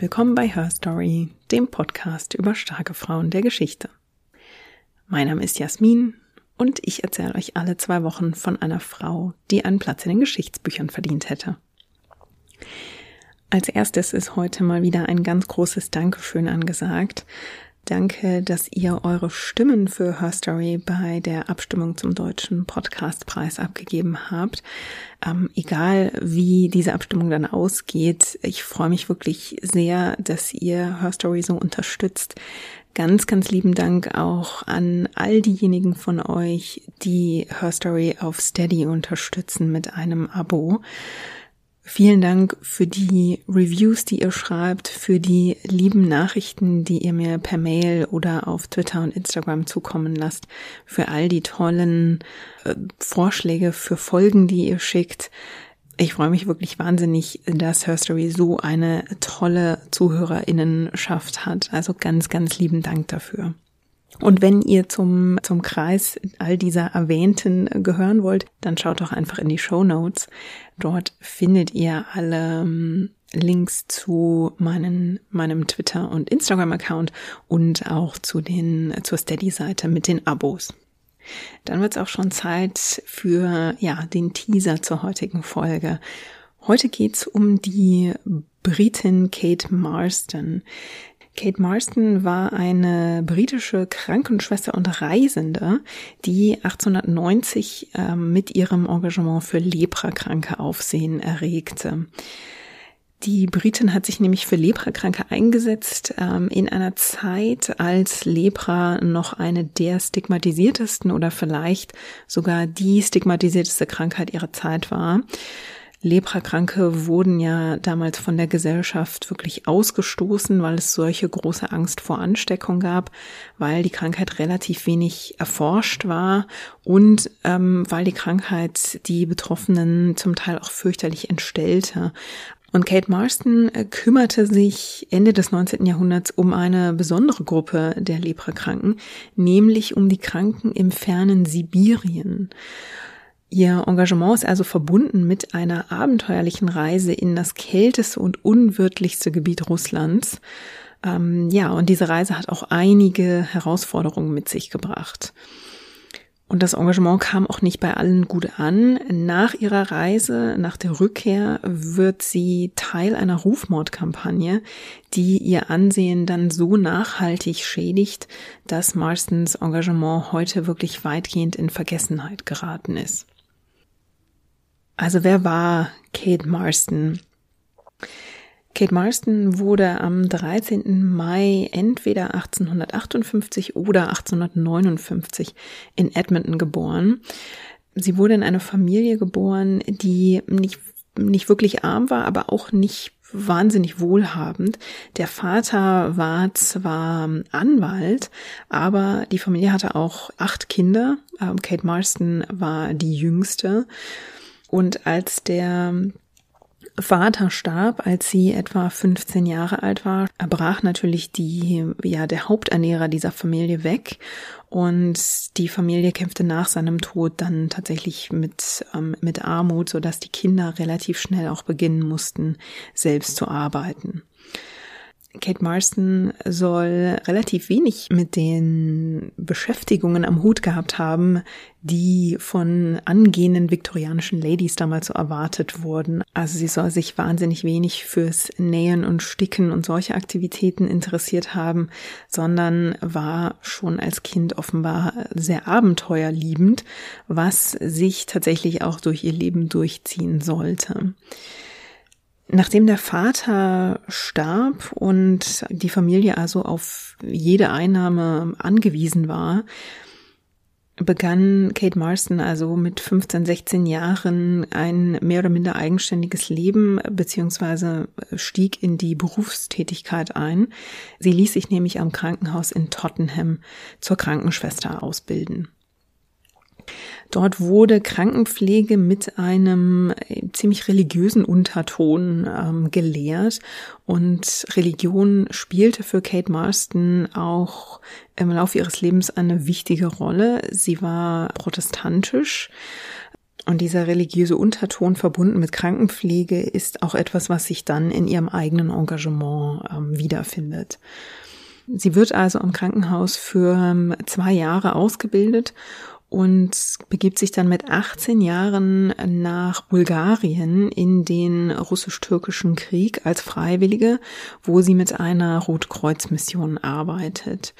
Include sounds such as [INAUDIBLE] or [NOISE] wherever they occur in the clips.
Willkommen bei Her Story, dem Podcast über starke Frauen der Geschichte. Mein Name ist Jasmin und ich erzähle euch alle zwei Wochen von einer Frau, die einen Platz in den Geschichtsbüchern verdient hätte. Als erstes ist heute mal wieder ein ganz großes Dankeschön angesagt. Danke, dass ihr eure Stimmen für Her Story bei der Abstimmung zum deutschen Podcastpreis abgegeben habt. Ähm, egal wie diese Abstimmung dann ausgeht, ich freue mich wirklich sehr, dass ihr Her Story so unterstützt. Ganz, ganz lieben Dank auch an all diejenigen von euch, die Her Story auf Steady unterstützen mit einem Abo. Vielen Dank für die Reviews, die ihr schreibt, für die lieben Nachrichten, die ihr mir per Mail oder auf Twitter und Instagram zukommen lasst, für all die tollen äh, Vorschläge für Folgen, die ihr schickt. Ich freue mich wirklich wahnsinnig, dass Herstory so eine tolle Zuhörerinnenschaft hat. Also ganz, ganz lieben Dank dafür. Und wenn ihr zum, zum Kreis all dieser Erwähnten gehören wollt, dann schaut doch einfach in die Show Notes. Dort findet ihr alle ähm, Links zu meinen, meinem Twitter und Instagram Account und auch zu den, zur Steady-Seite mit den Abos. Dann wird es auch schon Zeit für, ja, den Teaser zur heutigen Folge. Heute geht's um die Britin Kate Marston. Kate Marston war eine britische Krankenschwester und Reisende, die 1890 äh, mit ihrem Engagement für Leprakranke Aufsehen erregte. Die Britin hat sich nämlich für Leprakranke eingesetzt ähm, in einer Zeit, als Lepra noch eine der stigmatisiertesten oder vielleicht sogar die stigmatisierteste Krankheit ihrer Zeit war. Leprakranke wurden ja damals von der Gesellschaft wirklich ausgestoßen, weil es solche große Angst vor Ansteckung gab, weil die Krankheit relativ wenig erforscht war und ähm, weil die Krankheit die Betroffenen zum Teil auch fürchterlich entstellte. Und Kate Marston äh, kümmerte sich Ende des 19. Jahrhunderts um eine besondere Gruppe der Leprakranken, nämlich um die Kranken im fernen Sibirien. Ihr Engagement ist also verbunden mit einer abenteuerlichen Reise in das kälteste und unwirtlichste Gebiet Russlands. Ähm, ja, und diese Reise hat auch einige Herausforderungen mit sich gebracht. Und das Engagement kam auch nicht bei allen gut an. Nach ihrer Reise, nach der Rückkehr, wird sie Teil einer Rufmordkampagne, die ihr Ansehen dann so nachhaltig schädigt, dass Marstons Engagement heute wirklich weitgehend in Vergessenheit geraten ist. Also wer war Kate Marston? Kate Marston wurde am 13. Mai entweder 1858 oder 1859 in Edmonton geboren. Sie wurde in eine Familie geboren, die nicht, nicht wirklich arm war, aber auch nicht wahnsinnig wohlhabend. Der Vater war zwar Anwalt, aber die Familie hatte auch acht Kinder. Ähm, Kate Marston war die jüngste. Und als der Vater starb, als sie etwa 15 Jahre alt war, brach natürlich die, ja, der Haupternährer dieser Familie weg und die Familie kämpfte nach seinem Tod dann tatsächlich mit, ähm, mit Armut, sodass die Kinder relativ schnell auch beginnen mussten, selbst zu arbeiten. Kate Marston soll relativ wenig mit den Beschäftigungen am Hut gehabt haben, die von angehenden viktorianischen Ladies damals so erwartet wurden. Also sie soll sich wahnsinnig wenig fürs Nähen und Sticken und solche Aktivitäten interessiert haben, sondern war schon als Kind offenbar sehr abenteuerliebend, was sich tatsächlich auch durch ihr Leben durchziehen sollte. Nachdem der Vater starb und die Familie also auf jede Einnahme angewiesen war, begann Kate Marston also mit 15, 16 Jahren ein mehr oder minder eigenständiges Leben beziehungsweise stieg in die Berufstätigkeit ein. Sie ließ sich nämlich am Krankenhaus in Tottenham zur Krankenschwester ausbilden. Dort wurde Krankenpflege mit einem äh, ziemlich religiösen Unterton ähm, gelehrt und Religion spielte für Kate Marston auch im Laufe ihres Lebens eine wichtige Rolle. Sie war protestantisch Und dieser religiöse Unterton verbunden mit Krankenpflege ist auch etwas, was sich dann in ihrem eigenen Engagement ähm, wiederfindet. Sie wird also am Krankenhaus für ähm, zwei Jahre ausgebildet und begibt sich dann mit 18 Jahren nach Bulgarien in den russisch-türkischen Krieg als Freiwillige, wo sie mit einer Rotkreuzmission arbeitet.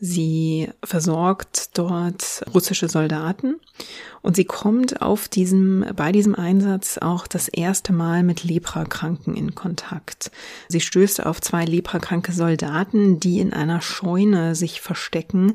Sie versorgt dort russische Soldaten und sie kommt auf diesem, bei diesem Einsatz auch das erste Mal mit Leprakranken in Kontakt. Sie stößt auf zwei leprakranke Soldaten, die in einer Scheune sich verstecken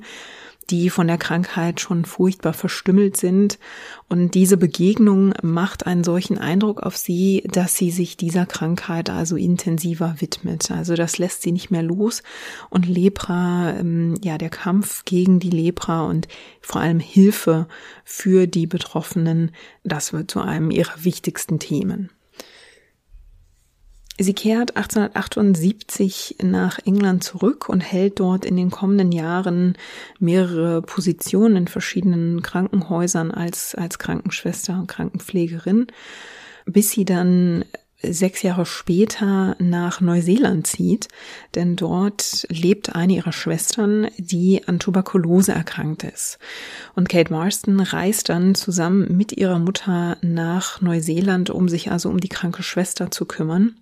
die von der Krankheit schon furchtbar verstümmelt sind. Und diese Begegnung macht einen solchen Eindruck auf sie, dass sie sich dieser Krankheit also intensiver widmet. Also das lässt sie nicht mehr los. Und Lepra, ähm, ja, der Kampf gegen die Lepra und vor allem Hilfe für die Betroffenen, das wird zu einem ihrer wichtigsten Themen. Sie kehrt 1878 nach England zurück und hält dort in den kommenden Jahren mehrere Positionen in verschiedenen Krankenhäusern als, als Krankenschwester und Krankenpflegerin, bis sie dann sechs Jahre später nach Neuseeland zieht, denn dort lebt eine ihrer Schwestern, die an Tuberkulose erkrankt ist. Und Kate Marston reist dann zusammen mit ihrer Mutter nach Neuseeland, um sich also um die kranke Schwester zu kümmern.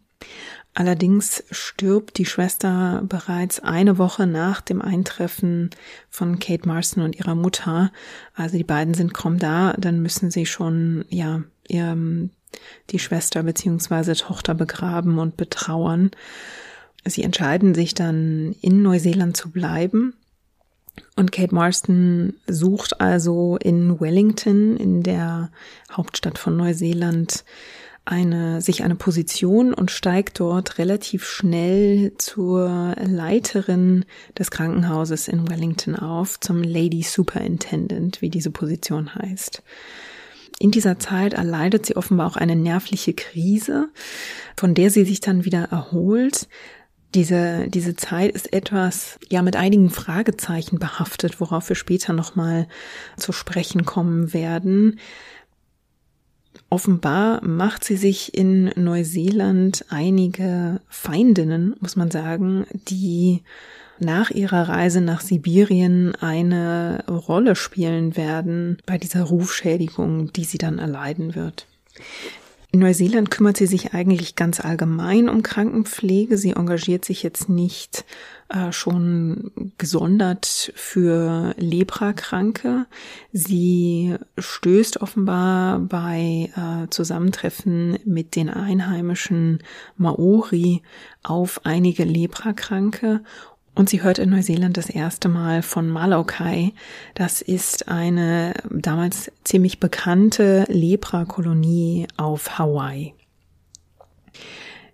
Allerdings stirbt die Schwester bereits eine Woche nach dem Eintreffen von Kate Marston und ihrer Mutter. Also die beiden sind kaum da, dann müssen sie schon, ja, ihr, die Schwester beziehungsweise Tochter begraben und betrauern. Sie entscheiden sich dann in Neuseeland zu bleiben. Und Kate Marston sucht also in Wellington, in der Hauptstadt von Neuseeland, eine, sich eine Position und steigt dort relativ schnell zur Leiterin des Krankenhauses in Wellington auf, zum Lady Superintendent, wie diese Position heißt. In dieser Zeit erleidet sie offenbar auch eine nervliche Krise, von der sie sich dann wieder erholt. Diese, diese Zeit ist etwas, ja, mit einigen Fragezeichen behaftet, worauf wir später nochmal zu sprechen kommen werden. Offenbar macht sie sich in Neuseeland einige Feindinnen, muss man sagen, die nach ihrer Reise nach Sibirien eine Rolle spielen werden bei dieser Rufschädigung, die sie dann erleiden wird. In Neuseeland kümmert sie sich eigentlich ganz allgemein um Krankenpflege. Sie engagiert sich jetzt nicht äh, schon gesondert für Leprakranke. Sie stößt offenbar bei äh, Zusammentreffen mit den einheimischen Maori auf einige Leprakranke und sie hört in Neuseeland das erste Mal von Malaukai. Das ist eine damals ziemlich bekannte Leprakolonie auf Hawaii.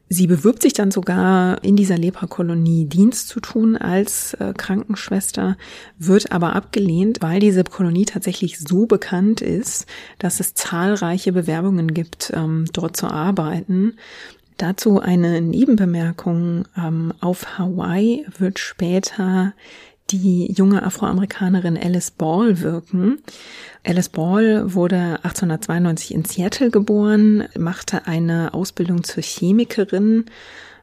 Sie bewirbt sich dann sogar in dieser Leprakolonie Dienst zu tun als äh, Krankenschwester, wird aber abgelehnt, weil diese Kolonie tatsächlich so bekannt ist, dass es zahlreiche Bewerbungen gibt, ähm, dort zu arbeiten. Dazu eine Nebenbemerkung. Ähm, auf Hawaii wird später die junge Afroamerikanerin Alice Ball wirken. Alice Ball wurde 1892 in Seattle geboren, machte eine Ausbildung zur Chemikerin,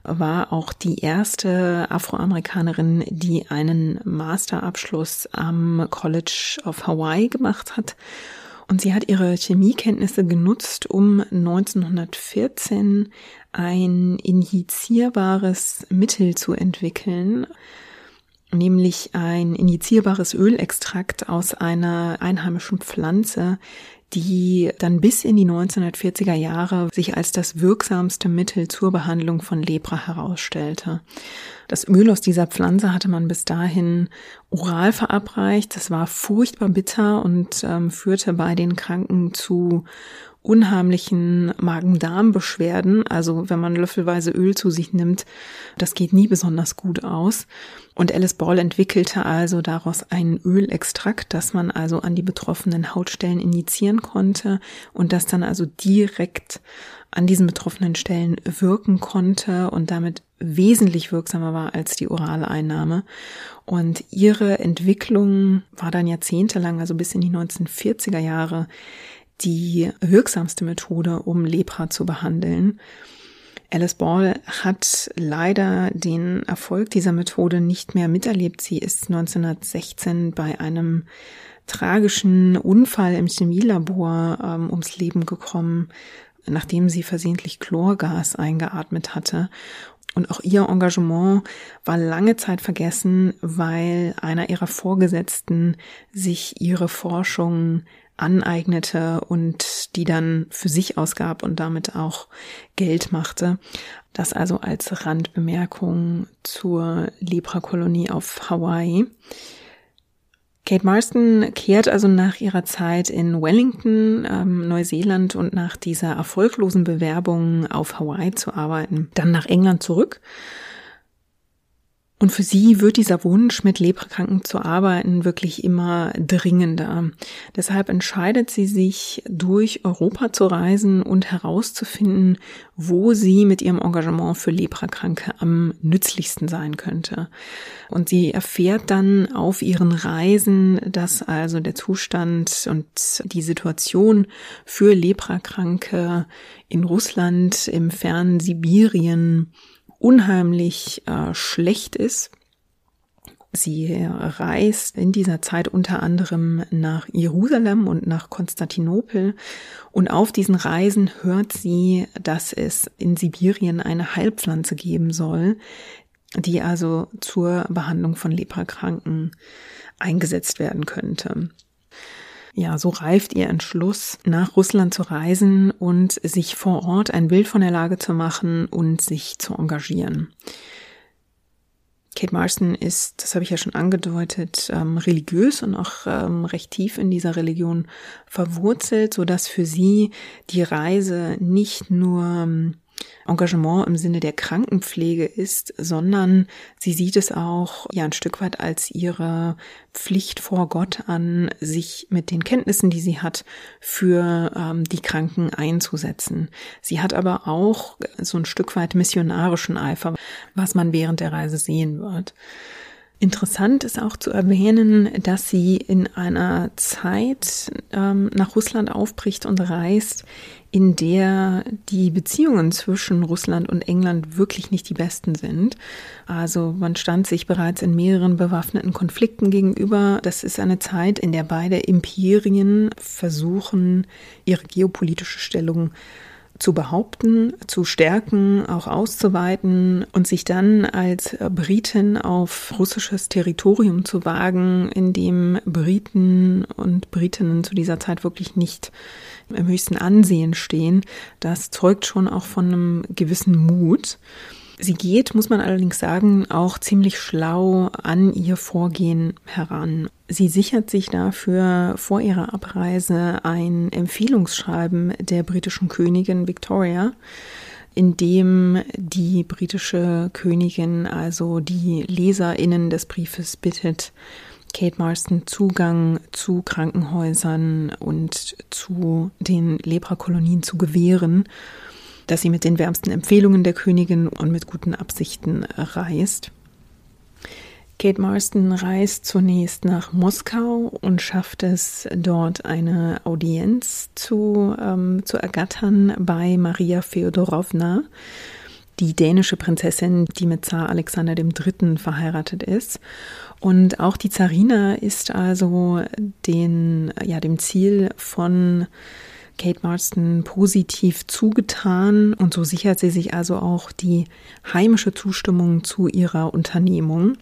war auch die erste Afroamerikanerin, die einen Masterabschluss am College of Hawaii gemacht hat und sie hat ihre Chemiekenntnisse genutzt, um 1914 ein injizierbares Mittel zu entwickeln, nämlich ein injizierbares Ölextrakt aus einer einheimischen Pflanze, die dann bis in die 1940er Jahre sich als das wirksamste Mittel zur Behandlung von Lepra herausstellte. Das Öl aus dieser Pflanze hatte man bis dahin oral verabreicht. Das war furchtbar bitter und ähm, führte bei den Kranken zu unheimlichen Magen-Darm-Beschwerden. Also wenn man löffelweise Öl zu sich nimmt, das geht nie besonders gut aus. Und Alice Ball entwickelte also daraus einen Ölextrakt, das man also an die betroffenen Hautstellen injizieren konnte und das dann also direkt an diesen betroffenen Stellen wirken konnte und damit wesentlich wirksamer war als die orale Einnahme. Und ihre Entwicklung war dann jahrzehntelang, also bis in die 1940er Jahre, die wirksamste Methode, um Lepra zu behandeln. Alice Ball hat leider den Erfolg dieser Methode nicht mehr miterlebt. Sie ist 1916 bei einem tragischen Unfall im Chemielabor ähm, ums Leben gekommen, nachdem sie versehentlich Chlorgas eingeatmet hatte. Und auch ihr Engagement war lange Zeit vergessen, weil einer ihrer Vorgesetzten sich ihre Forschung aneignete und die dann für sich ausgab und damit auch Geld machte. Das also als Randbemerkung zur Leprakolonie auf Hawaii. Kate Marston kehrt also nach ihrer Zeit in Wellington, ähm, Neuseeland und nach dieser erfolglosen Bewerbung auf Hawaii zu arbeiten, dann nach England zurück und für sie wird dieser Wunsch, mit Leprakranken zu arbeiten, wirklich immer dringender. Deshalb entscheidet sie sich, durch Europa zu reisen und herauszufinden, wo sie mit ihrem Engagement für Leprakranke am nützlichsten sein könnte. Und sie erfährt dann auf ihren Reisen, dass also der Zustand und die Situation für Leprakranke in Russland, im fernen Sibirien, unheimlich äh, schlecht ist. Sie reist in dieser Zeit unter anderem nach Jerusalem und nach Konstantinopel und auf diesen Reisen hört sie, dass es in Sibirien eine Heilpflanze geben soll, die also zur Behandlung von Leprakranken eingesetzt werden könnte. Ja, so reift ihr Entschluss, nach Russland zu reisen und sich vor Ort ein Bild von der Lage zu machen und sich zu engagieren. Kate Marston ist, das habe ich ja schon angedeutet, ähm, religiös und auch ähm, recht tief in dieser Religion verwurzelt, so dass für sie die Reise nicht nur ähm, Engagement im Sinne der Krankenpflege ist, sondern sie sieht es auch ja ein Stück weit als ihre Pflicht vor Gott an, sich mit den Kenntnissen, die sie hat, für ähm, die Kranken einzusetzen. Sie hat aber auch so ein Stück weit missionarischen Eifer, was man während der Reise sehen wird. Interessant ist auch zu erwähnen, dass sie in einer Zeit ähm, nach Russland aufbricht und reist, in der die Beziehungen zwischen Russland und England wirklich nicht die besten sind. Also man stand sich bereits in mehreren bewaffneten Konflikten gegenüber. Das ist eine Zeit, in der beide Imperien versuchen, ihre geopolitische Stellung zu behaupten, zu stärken, auch auszuweiten und sich dann als Briten auf russisches Territorium zu wagen, in dem Briten und Britinnen zu dieser Zeit wirklich nicht im höchsten Ansehen stehen, das zeugt schon auch von einem gewissen Mut. Sie geht, muss man allerdings sagen, auch ziemlich schlau an ihr Vorgehen heran. Sie sichert sich dafür vor ihrer Abreise ein Empfehlungsschreiben der britischen Königin Victoria, in dem die britische Königin also die Leserinnen des Briefes bittet, Kate Marston Zugang zu Krankenhäusern und zu den Leprakolonien zu gewähren dass sie mit den wärmsten Empfehlungen der Königin und mit guten Absichten reist. Kate Marston reist zunächst nach Moskau und schafft es, dort eine Audienz zu, ähm, zu ergattern bei Maria Feodorowna, die dänische Prinzessin, die mit Zar Alexander III. verheiratet ist. Und auch die Zarina ist also den, ja, dem Ziel von Kate Marston positiv zugetan und so sichert sie sich also auch die heimische Zustimmung zu ihrer Unternehmung.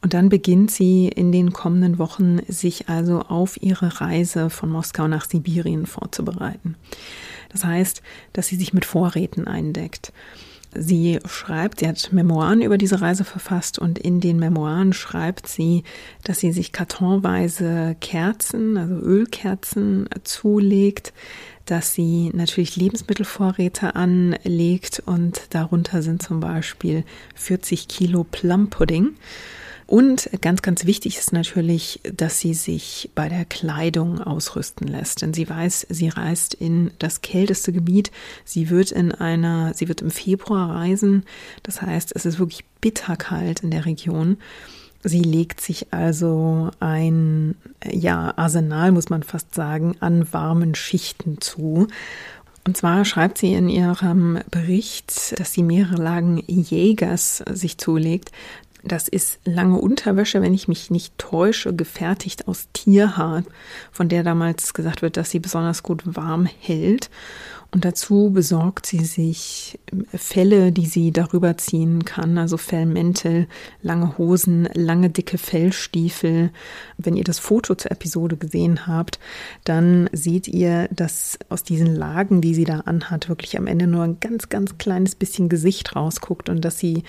Und dann beginnt sie in den kommenden Wochen sich also auf ihre Reise von Moskau nach Sibirien vorzubereiten. Das heißt, dass sie sich mit Vorräten eindeckt. Sie schreibt, sie hat Memoiren über diese Reise verfasst und in den Memoiren schreibt sie, dass sie sich kartonweise Kerzen, also Ölkerzen zulegt, dass sie natürlich Lebensmittelvorräte anlegt und darunter sind zum Beispiel 40 Kilo Plum-Pudding. Und ganz, ganz wichtig ist natürlich, dass sie sich bei der Kleidung ausrüsten lässt. Denn sie weiß, sie reist in das kälteste Gebiet. Sie wird in einer, sie wird im Februar reisen. Das heißt, es ist wirklich bitterkalt in der Region. Sie legt sich also ein, ja, Arsenal, muss man fast sagen, an warmen Schichten zu. Und zwar schreibt sie in ihrem Bericht, dass sie mehrere Lagen Jägers sich zulegt. Das ist lange Unterwäsche, wenn ich mich nicht täusche, gefertigt aus Tierhaar, von der damals gesagt wird, dass sie besonders gut warm hält. Und dazu besorgt sie sich Felle, die sie darüber ziehen kann, also Fellmäntel, lange Hosen, lange dicke Fellstiefel. Wenn ihr das Foto zur Episode gesehen habt, dann seht ihr, dass aus diesen Lagen, die sie da anhat, wirklich am Ende nur ein ganz, ganz kleines bisschen Gesicht rausguckt und dass sie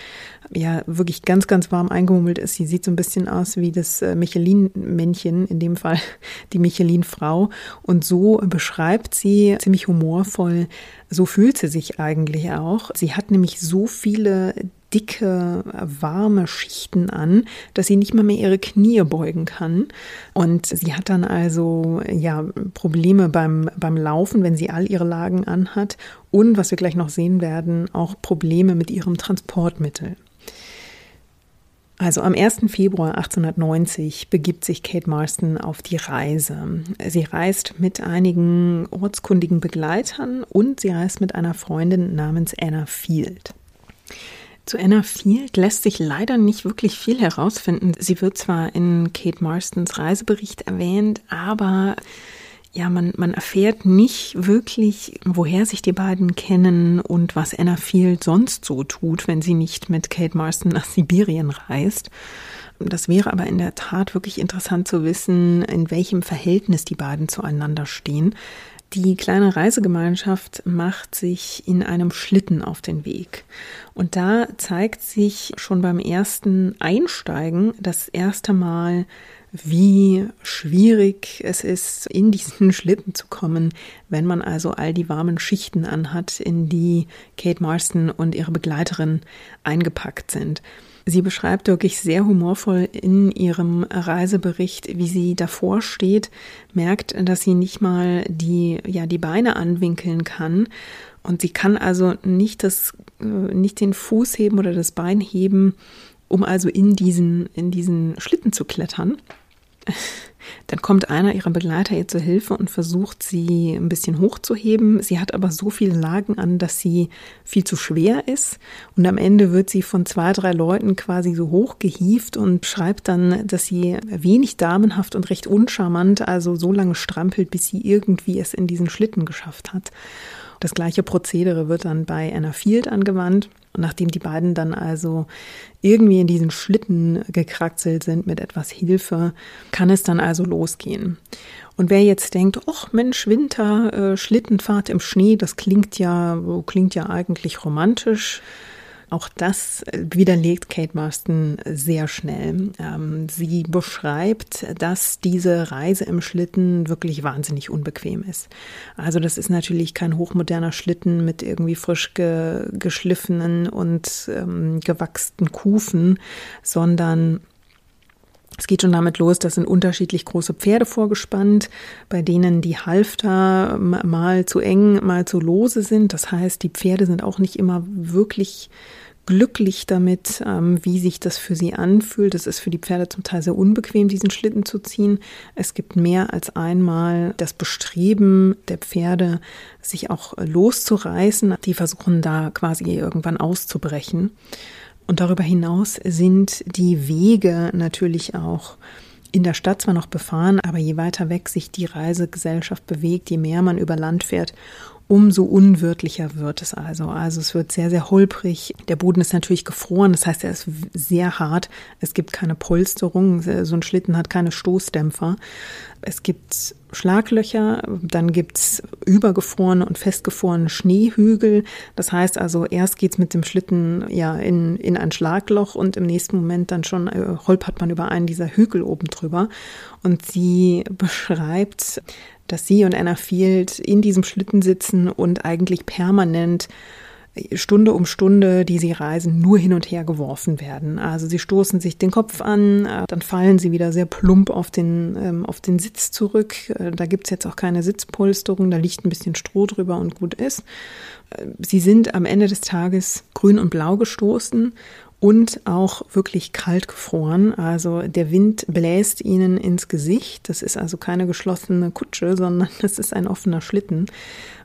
ja wirklich ganz, ganz warm eingemummelt ist. Sie sieht so ein bisschen aus wie das äh, Michelin-Männchen, in dem Fall [LAUGHS] die Michelin-Frau. Und so beschreibt sie ziemlich humorvoll, Gefühl, so fühlt sie sich eigentlich auch. Sie hat nämlich so viele dicke, warme Schichten an, dass sie nicht mal mehr ihre Knie beugen kann. Und sie hat dann also ja Probleme beim, beim Laufen, wenn sie all ihre Lagen anhat. Und was wir gleich noch sehen werden, auch Probleme mit ihrem Transportmittel. Also am 1. Februar 1890 begibt sich Kate Marston auf die Reise. Sie reist mit einigen ortskundigen Begleitern und sie reist mit einer Freundin namens Anna Field. Zu Anna Field lässt sich leider nicht wirklich viel herausfinden. Sie wird zwar in Kate Marstons Reisebericht erwähnt, aber ja, man, man erfährt nicht wirklich, woher sich die beiden kennen und was Anna Field sonst so tut, wenn sie nicht mit Kate Marston nach Sibirien reist. Das wäre aber in der Tat wirklich interessant zu wissen, in welchem Verhältnis die beiden zueinander stehen. Die kleine Reisegemeinschaft macht sich in einem Schlitten auf den Weg. Und da zeigt sich schon beim ersten Einsteigen das erste Mal, wie schwierig es ist, in diesen [LAUGHS] Schlitten zu kommen, wenn man also all die warmen Schichten anhat, in die Kate Marston und ihre Begleiterin eingepackt sind. Sie beschreibt wirklich sehr humorvoll in ihrem Reisebericht, wie sie davor steht, merkt, dass sie nicht mal die, ja, die Beine anwinkeln kann. Und sie kann also nicht das, äh, nicht den Fuß heben oder das Bein heben, um also in diesen, in diesen Schlitten zu klettern. [LAUGHS] Dann kommt einer ihrer Begleiter ihr zur Hilfe und versucht, sie ein bisschen hochzuheben. Sie hat aber so viele Lagen an, dass sie viel zu schwer ist. Und am Ende wird sie von zwei, drei Leuten quasi so hochgehieft und schreibt dann, dass sie wenig damenhaft und recht uncharmant, also so lange strampelt, bis sie irgendwie es in diesen Schlitten geschafft hat. Das gleiche Prozedere wird dann bei Anna Field angewandt. Und nachdem die beiden dann also irgendwie in diesen Schlitten gekraxelt sind mit etwas Hilfe, kann es dann also losgehen. Und wer jetzt denkt, ach Mensch, Winter, äh, Schlittenfahrt im Schnee, das klingt ja, klingt ja eigentlich romantisch. Auch das widerlegt Kate Marston sehr schnell. Ähm, sie beschreibt, dass diese Reise im Schlitten wirklich wahnsinnig unbequem ist. Also das ist natürlich kein hochmoderner Schlitten mit irgendwie frisch ge geschliffenen und ähm, gewachsten Kufen, sondern es geht schon damit los, dass sind unterschiedlich große Pferde vorgespannt, bei denen die Halfter mal zu eng, mal zu lose sind. Das heißt, die Pferde sind auch nicht immer wirklich glücklich damit, ähm, wie sich das für sie anfühlt. Es ist für die Pferde zum Teil sehr unbequem, diesen Schlitten zu ziehen. Es gibt mehr als einmal das Bestreben der Pferde, sich auch loszureißen. Die versuchen da quasi irgendwann auszubrechen. Und darüber hinaus sind die Wege natürlich auch in der Stadt zwar noch befahren, aber je weiter weg sich die Reisegesellschaft bewegt, je mehr man über Land färt, umso unwirtlicher wird es also. Also es wird sehr, sehr holprig. Der Boden ist natürlich gefroren, das heißt, er ist sehr hart. Es gibt keine Polsterung, so ein Schlitten hat keine Stoßdämpfer. Es gibt Schlaglöcher, dann gibt's übergefrorene und festgefrorene Schneehügel. Das heißt also, erst geht's mit dem Schlitten ja in, in ein Schlagloch und im nächsten Moment dann schon äh, holpert man über einen dieser Hügel oben drüber. Und sie beschreibt, dass sie und Anna Field in diesem Schlitten sitzen und eigentlich permanent Stunde um Stunde, die sie reisen, nur hin und her geworfen werden. Also sie stoßen sich den Kopf an, äh, dann fallen sie wieder sehr plump auf den, ähm, auf den Sitz zurück. Äh, da gibt's jetzt auch keine Sitzpolsterung, da liegt ein bisschen Stroh drüber und gut ist. Äh, sie sind am Ende des Tages grün und blau gestoßen und auch wirklich kalt gefroren. Also der Wind bläst ihnen ins Gesicht. Das ist also keine geschlossene Kutsche, sondern [LAUGHS] das ist ein offener Schlitten.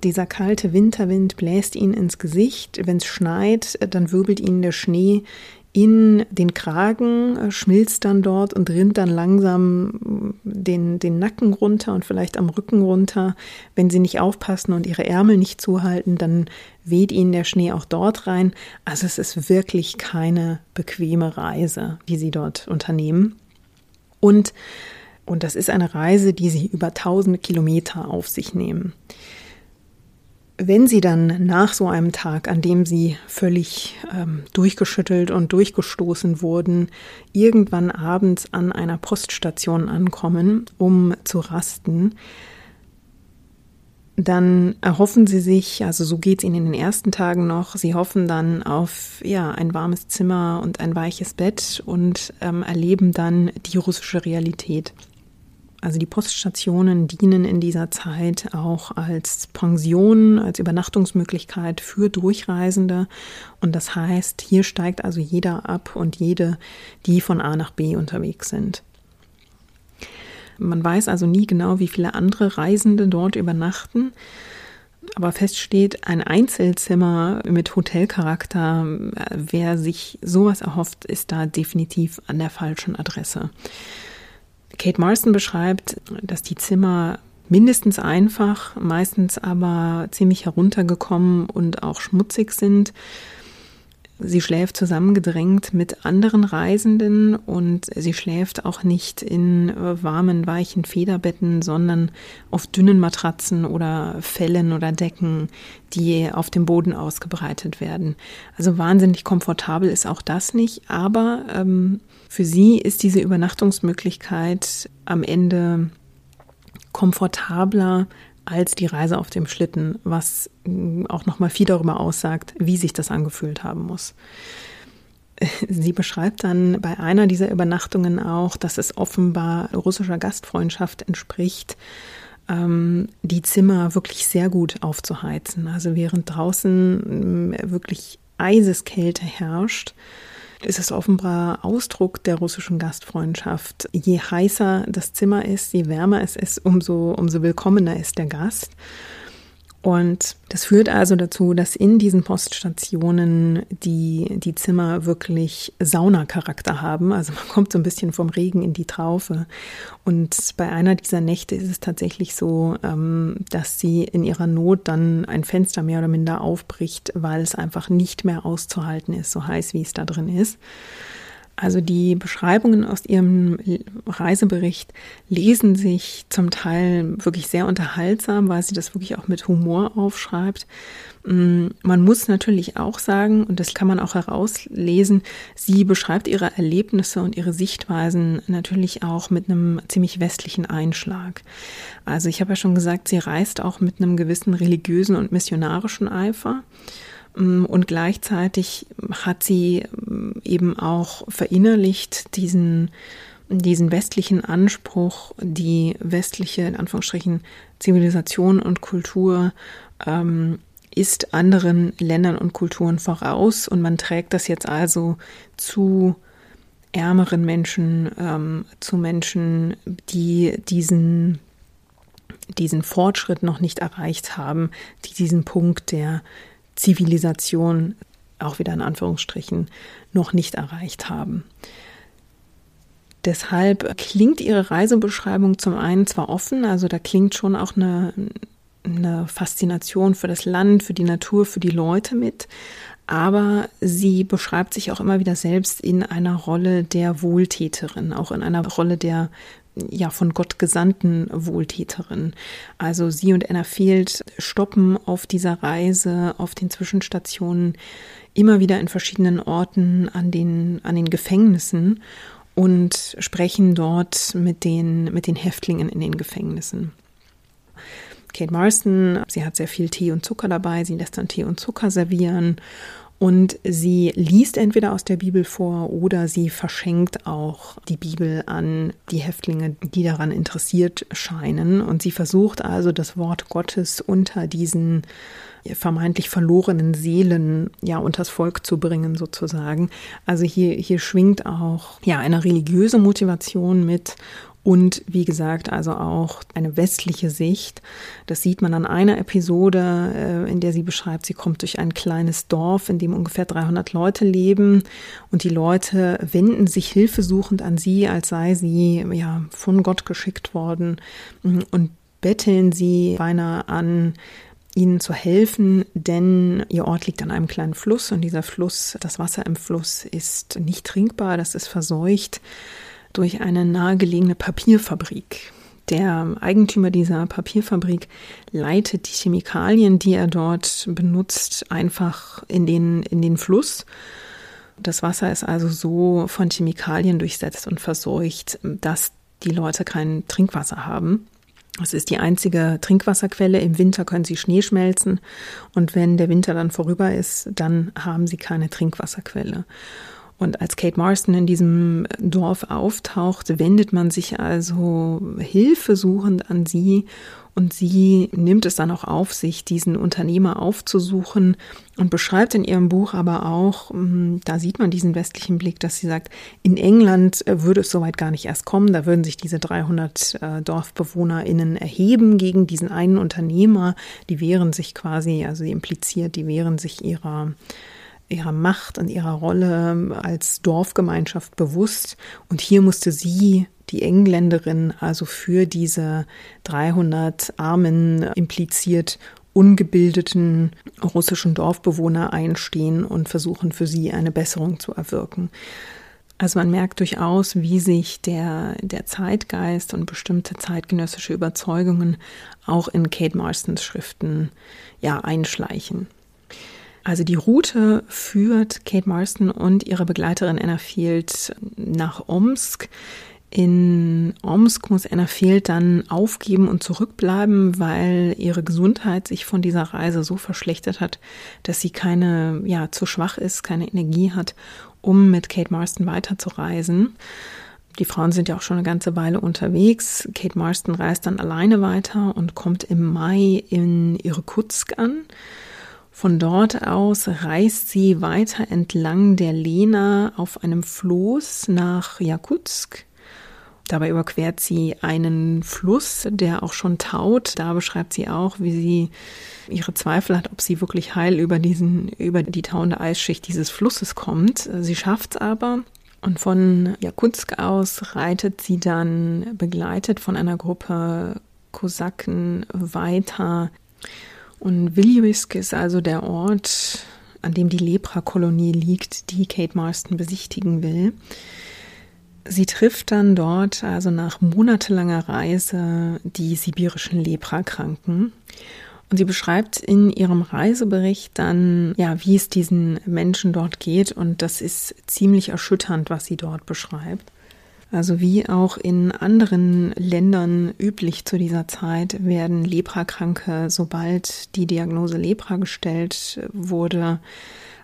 Dieser kalte Winterwind bläst ihnen ins Gesicht. Wenn es schneit, dann wirbelt ihnen der Schnee in den Kragen, äh, schmilzt dann dort und rinnt dann langsam den, den Nacken runter und vielleicht am Rücken runter. Wenn sie nicht aufpassen und ihre Ärmel nicht zuhalten, dann weht ihnen der Schnee auch dort rein. Also es ist wirklich keine bequeme Reise, die sie dort unternehmen. Und, und das ist eine Reise, die sie über tausende Kilometer auf sich nehmen wenn Sie dann nach so einem Tag, an dem Sie völlig ähm, durchgeschüttelt und durchgestoßen wurden, irgendwann abends an einer Poststation ankommen, um zu rasten, dann erhoffen Sie sich, also so geht es Ihnen in den ersten Tagen noch, Sie hoffen dann auf ja ein warmes Zimmer und ein weiches Bett und ähm, erleben dann die russische Realität. Also die Poststationen dienen in dieser Zeit auch als Pension, als Übernachtungsmöglichkeit für Durchreisende. Und das heißt, hier steigt also jeder ab und jede, die von A nach B unterwegs sind. Man weiß also nie genau, wie viele andere Reisende dort übernachten. Aber fest steht, ein Einzelzimmer mit Hotelcharakter, wer sich sowas erhofft, ist da definitiv an der falschen Adresse. Kate Marston beschreibt, dass die Zimmer mindestens einfach, meistens aber ziemlich heruntergekommen und auch schmutzig sind. Sie schläft zusammengedrängt mit anderen Reisenden und sie schläft auch nicht in warmen, weichen Federbetten, sondern auf dünnen Matratzen oder Fellen oder Decken, die auf dem Boden ausgebreitet werden. Also wahnsinnig komfortabel ist auch das nicht, aber ähm, für sie ist diese Übernachtungsmöglichkeit am Ende komfortabler als die Reise auf dem Schlitten, was mm, auch nochmal viel darüber aussagt, wie sich das angefühlt haben muss. Sie beschreibt dann bei einer dieser Übernachtungen auch, dass es offenbar russischer Gastfreundschaft entspricht, ähm, die Zimmer wirklich sehr gut aufzuheizen. Also während draußen mm, wirklich Eiseskälte herrscht, ist es offenbar Ausdruck der russischen Gastfreundschaft. Je heißer das Zimmer ist, je wärmer es ist, umso, umso willkommener ist der Gast. Und das führt also dazu, dass in diesen Poststationen die, die Zimmer wirklich Saunacharakter haben. Also man kommt so ein bisschen vom Regen in die Traufe. Und bei einer dieser Nächte ist es tatsächlich so, ähm, dass sie in ihrer Not dann ein Fenster mehr oder minder aufbricht, weil es einfach nicht mehr auszuhalten ist, so heiß wie es da drin ist. Also die Beschreibungen aus ihrem Reisebericht lesen sich zum Teil wirklich sehr unterhaltsam, weil sie das wirklich auch mit Humor aufschreibt. Mm, man muss natürlich auch sagen, und das kann man auch herauslesen, sie beschreibt ihre Erlebnisse und ihre Sichtweisen natürlich auch mit einem ziemlich westlichen Einschlag. Also ich habe ja schon gesagt, sie reist auch mit einem gewissen religiösen und missionarischen Eifer. Mm, und gleichzeitig hat sie mm, eben auch verinnerlicht diesen, diesen westlichen Anspruch, die westliche, in Anführungsstrichen, Zivilisation und Kultur ähm, ist anderen Ländern und Kulturen voraus. Und man trägt das jetzt also zu ärmeren Menschen, ähm, zu Menschen, die diesen diesen Fortschritt noch nicht erreicht haben, die diesen Punkt der Zivilisation, auch wieder in Anführungsstrichen, noch nicht erreicht haben. Deshalb klingt Ihre Reisebeschreibung zum einen zwar offen, also da klingt schon auch eine, eine Faszination für das Land, für die Natur, für die Leute mit, aber sie beschreibt sich auch immer wieder selbst in einer Rolle der Wohltäterin, auch in einer Rolle der ja von Gott gesandten Wohltäterin. Also sie und Anna Field stoppen auf dieser Reise, auf den Zwischenstationen immer wieder in verschiedenen Orten an den, an den Gefängnissen und sprechen dort mit den, mit den Häftlingen in den Gefängnissen. Kate Marston, sie hat sehr viel Tee und Zucker dabei, sie lässt dann Tee und Zucker servieren und sie liest entweder aus der Bibel vor oder sie verschenkt auch die Bibel an die Häftlinge, die daran interessiert scheinen. Und sie versucht also das Wort Gottes unter diesen vermeintlich verlorenen Seelen ja unters Volk zu bringen sozusagen. Also hier hier schwingt auch ja eine religiöse Motivation mit und wie gesagt, also auch eine westliche Sicht. Das sieht man an einer Episode, äh, in der sie beschreibt, sie kommt durch ein kleines Dorf, in dem ungefähr 300 Leute leben. Und die Leute wenden sich hilfesuchend an sie, als sei sie ja von Gott geschickt worden. Und betteln sie beinahe an, ihnen zu helfen, denn ihr Ort liegt an einem kleinen Fluss. Und dieser Fluss, das Wasser im Fluss ist nicht trinkbar, das ist verseucht durch eine nahegelegene Papierfabrik. Der Eigentümer dieser Papierfabrik leitet die Chemikalien, die er dort benutzt, einfach in den, in den Fluss. Das Wasser ist also so von Chemikalien durchsetzt und verseucht, dass die Leute kein Trinkwasser haben. Es ist die einzige Trinkwasserquelle. Im Winter können sie Schnee schmelzen und wenn der Winter dann vorüber ist, dann haben sie keine Trinkwasserquelle. Und als Kate Marston in diesem Dorf auftaucht, wendet man sich also hilfesuchend an sie. Und sie nimmt es dann auch auf sich, diesen Unternehmer aufzusuchen und beschreibt in ihrem Buch aber auch, hm, da sieht man diesen westlichen Blick, dass sie sagt, in England würde es soweit gar nicht erst kommen, da würden sich diese 300 äh, DorfbewohnerInnen erheben gegen diesen einen Unternehmer, die wehren sich quasi, also sie impliziert, die wehren sich ihrer ihrer Macht und ihrer Rolle als Dorfgemeinschaft bewusst. Und hier musste sie, die Engländerin, also für diese 300 armen, impliziert ungebildeten russischen Dorfbewohner einstehen und versuchen für sie eine Besserung zu erwirken. Also man merkt durchaus, wie sich der, der Zeitgeist und bestimmte zeitgenössische Überzeugungen auch in Kate Marstons Schriften ja einschleichen. Also die Route führt Kate Marston und ihre Begleiterin Anna Field nach Omsk. In Omsk muss Anna Field dann aufgeben und zurückbleiben, weil ihre Gesundheit sich von dieser Reise so verschlechtert hat, dass sie keine, ja, zu schwach ist, keine Energie hat, um mit Kate Marston weiterzureisen. Die Frauen sind ja auch schon eine ganze Weile unterwegs. Kate Marston reist dann alleine weiter und kommt im Mai in Irkutsk an. Von dort aus reist sie weiter entlang der Lena auf einem Floß nach Jakutsk. Dabei überquert sie einen Fluss, der auch schon taut. Da beschreibt sie auch, wie sie ihre Zweifel hat, ob sie wirklich heil über diesen, über die tauende Eisschicht dieses Flusses kommt. Sie schafft es aber. Und von Jakutsk aus reitet sie dann begleitet von einer Gruppe Kosaken weiter und Viljuisk ist also der Ort, an dem die Leprakolonie liegt, die Kate Marston besichtigen will. Sie trifft dann dort, also nach monatelanger Reise, die sibirischen Leprakranken. Und sie beschreibt in ihrem Reisebericht dann, ja, wie es diesen Menschen dort geht. Und das ist ziemlich erschütternd, was sie dort beschreibt. Also wie auch in anderen Ländern üblich zu dieser Zeit werden Leprakranke, sobald die Diagnose Lepra gestellt wurde,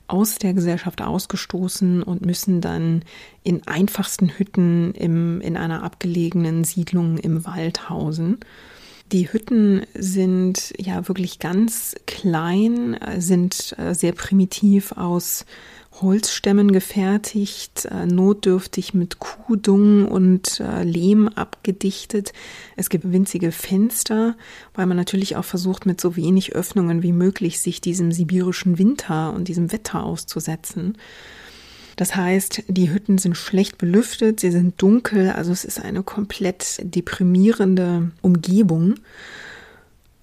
aus der Gesellschaft ausgestoßen und müssen dann in einfachsten Hütten im, in einer abgelegenen Siedlung im Wald hausen. Die Hütten sind ja wirklich ganz klein, sind äh, sehr primitiv aus Holzstämmen gefertigt, äh, notdürftig mit Kuhdung und äh, Lehm abgedichtet. Es gibt winzige Fenster, weil man natürlich auch versucht, mit so wenig Öffnungen wie möglich sich diesem sibirischen Winter und diesem Wetter auszusetzen. Das heißt, die Hütten sind schlecht belüftet, sie sind dunkel, also es ist eine komplett deprimierende Umgebung.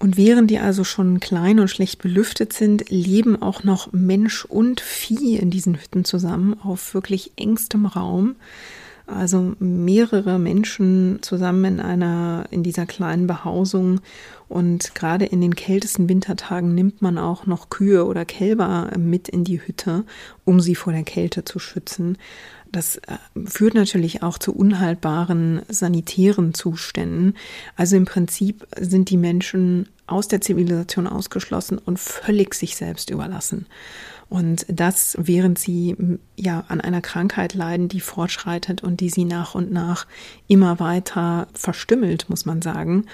Und während die also schon klein und schlecht belüftet sind, leben auch noch Mensch und Vieh in diesen Hütten zusammen auf wirklich engstem Raum. Also mehrere Menschen zusammen in einer, in dieser kleinen Behausung. Und gerade in den kältesten Wintertagen nimmt man auch noch Kühe oder Kälber mit in die Hütte, um sie vor der Kälte zu schützen. Das äh, führt natürlich auch zu unhaltbaren sanitären Zuständen. Also im Prinzip sind die Menschen aus der Zivilisation ausgeschlossen und völlig sich selbst überlassen. Und das, während sie ja an einer Krankheit leiden, die fortschreitet und die sie nach und nach immer weiter verstümmelt, muss man sagen.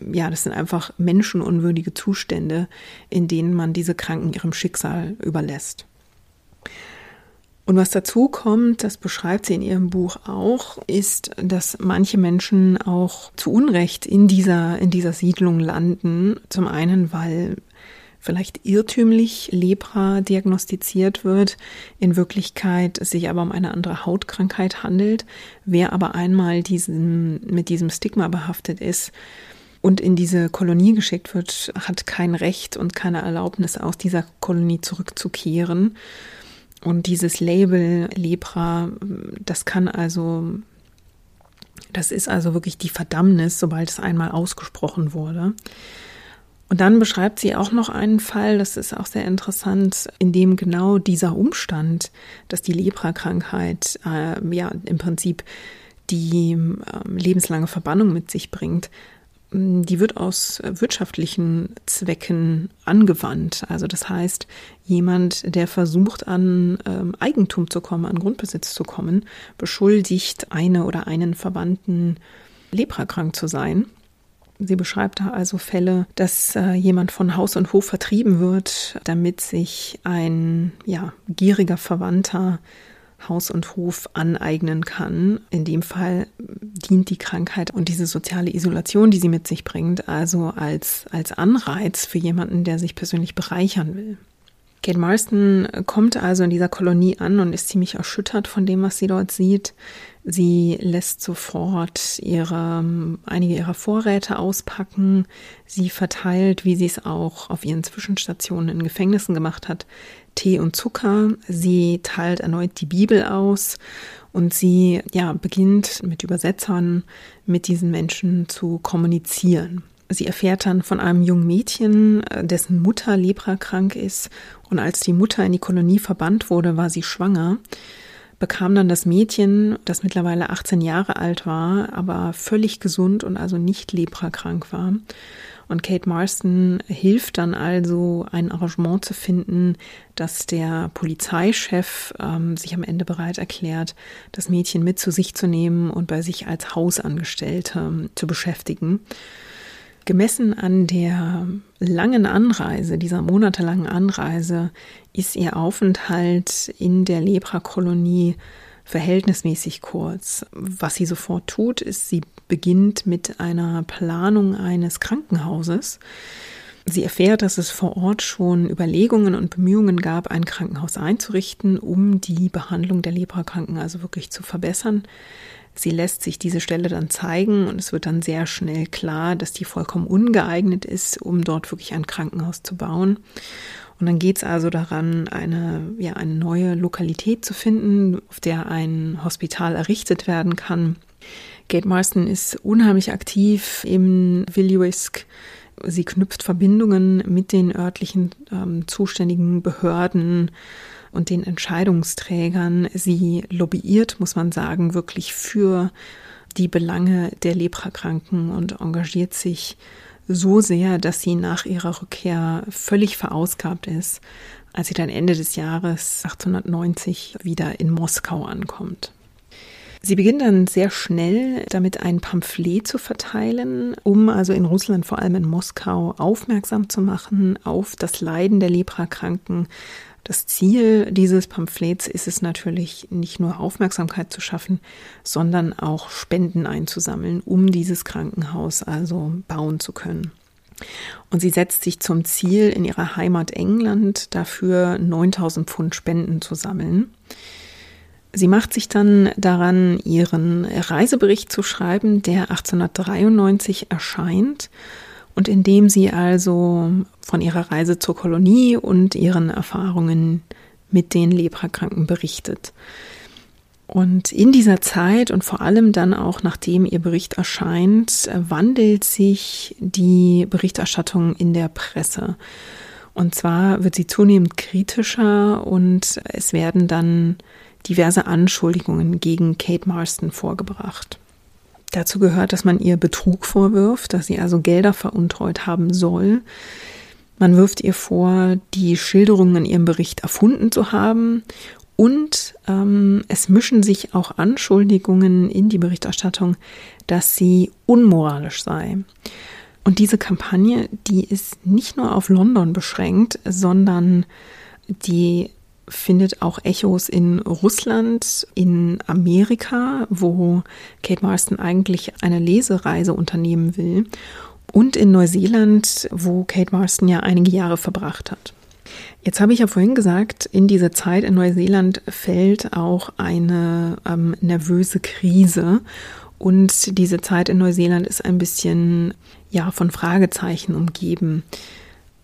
Ja, das sind einfach menschenunwürdige Zustände, in denen man diese Kranken ihrem Schicksal überlässt. Und was dazu kommt, das beschreibt sie in ihrem Buch auch, ist, dass manche Menschen auch zu Unrecht in dieser, in dieser Siedlung landen. Zum einen, weil vielleicht irrtümlich Lepra diagnostiziert wird, in Wirklichkeit sich aber um eine andere Hautkrankheit handelt. Wer aber einmal diesen, mit diesem Stigma behaftet ist, und in diese Kolonie geschickt wird, hat kein Recht und keine Erlaubnis, aus dieser Kolonie zurückzukehren. Und dieses Label Lepra, das kann also, das ist also wirklich die Verdammnis, sobald es einmal ausgesprochen wurde. Und dann beschreibt sie auch noch einen Fall, das ist auch sehr interessant, in dem genau dieser Umstand, dass die Lepra-Krankheit äh, ja im Prinzip die äh, lebenslange Verbannung mit sich bringt, die wird aus wirtschaftlichen Zwecken angewandt. Also das heißt, jemand, der versucht, an ähm, Eigentum zu kommen, an Grundbesitz zu kommen, beschuldigt eine oder einen Verwandten leprakrank zu sein. Sie beschreibt da also Fälle, dass äh, jemand von Haus und Hof vertrieben wird, damit sich ein ja, gieriger Verwandter Haus und Hof aneignen kann. In dem Fall dient die Krankheit und diese soziale Isolation, die sie mit sich bringt, also als, als Anreiz für jemanden, der sich persönlich bereichern will. Kate Marston kommt also in dieser Kolonie an und ist ziemlich erschüttert von dem, was sie dort sieht. Sie lässt sofort ihre, einige ihrer Vorräte auspacken. Sie verteilt, wie sie es auch auf ihren Zwischenstationen in Gefängnissen gemacht hat, Tee und Zucker. Sie teilt erneut die Bibel aus und sie ja, beginnt mit Übersetzern mit diesen Menschen zu kommunizieren. Sie erfährt dann von einem jungen Mädchen, dessen Mutter leprakrank ist. Und als die Mutter in die Kolonie verbannt wurde, war sie schwanger. Bekam dann das Mädchen, das mittlerweile 18 Jahre alt war, aber völlig gesund und also nicht leprakrank war. Und Kate Marston hilft dann also, ein Arrangement zu finden, dass der Polizeichef ähm, sich am Ende bereit erklärt, das Mädchen mit zu sich zu nehmen und bei sich als Hausangestellte ähm, zu beschäftigen. Gemessen an der langen Anreise, dieser monatelangen Anreise, ist ihr Aufenthalt in der Lepra-Kolonie verhältnismäßig kurz. Was sie sofort tut, ist, sie beginnt mit einer Planung eines Krankenhauses. Sie erfährt, dass es vor Ort schon Überlegungen und Bemühungen gab, ein Krankenhaus einzurichten, um die Behandlung der Leprakranken also wirklich zu verbessern. Sie lässt sich diese Stelle dann zeigen und es wird dann sehr schnell klar, dass die vollkommen ungeeignet ist, um dort wirklich ein Krankenhaus zu bauen. Und dann geht es also daran, eine, ja, eine neue Lokalität zu finden, auf der ein Hospital errichtet werden kann. Kate Marston ist unheimlich aktiv im Williwisk. Sie knüpft Verbindungen mit den örtlichen ähm, zuständigen Behörden und den Entscheidungsträgern. Sie lobbyiert, muss man sagen, wirklich für die Belange der Leprakranken und engagiert sich so sehr, dass sie nach ihrer Rückkehr völlig verausgabt ist, als sie dann Ende des Jahres 1890 wieder in Moskau ankommt. Sie beginnt dann sehr schnell damit, ein Pamphlet zu verteilen, um also in Russland, vor allem in Moskau, aufmerksam zu machen auf das Leiden der Leprakranken. Das Ziel dieses Pamphlets ist es natürlich nicht nur Aufmerksamkeit zu schaffen, sondern auch Spenden einzusammeln, um dieses Krankenhaus also bauen zu können. Und sie setzt sich zum Ziel, in ihrer Heimat England dafür 9000 Pfund Spenden zu sammeln. Sie macht sich dann daran, ihren Reisebericht zu schreiben, der 1893 erscheint und in dem sie also von ihrer Reise zur Kolonie und ihren Erfahrungen mit den Leprakranken berichtet. Und in dieser Zeit und vor allem dann auch nachdem ihr Bericht erscheint, wandelt sich die Berichterstattung in der Presse. Und zwar wird sie zunehmend kritischer und es werden dann diverse Anschuldigungen gegen Kate Marston vorgebracht. Dazu gehört, dass man ihr Betrug vorwirft, dass sie also Gelder veruntreut haben soll. Man wirft ihr vor, die Schilderungen in ihrem Bericht erfunden zu haben und ähm, es mischen sich auch Anschuldigungen in die Berichterstattung, dass sie unmoralisch sei. Und diese Kampagne, die ist nicht nur auf London beschränkt, sondern die findet auch Echos in Russland, in Amerika, wo Kate Marston eigentlich eine Lesereise unternehmen will, und in Neuseeland, wo Kate Marston ja einige Jahre verbracht hat. Jetzt habe ich ja vorhin gesagt, in diese Zeit in Neuseeland fällt auch eine ähm, nervöse Krise. Und diese Zeit in Neuseeland ist ein bisschen ja von Fragezeichen umgeben.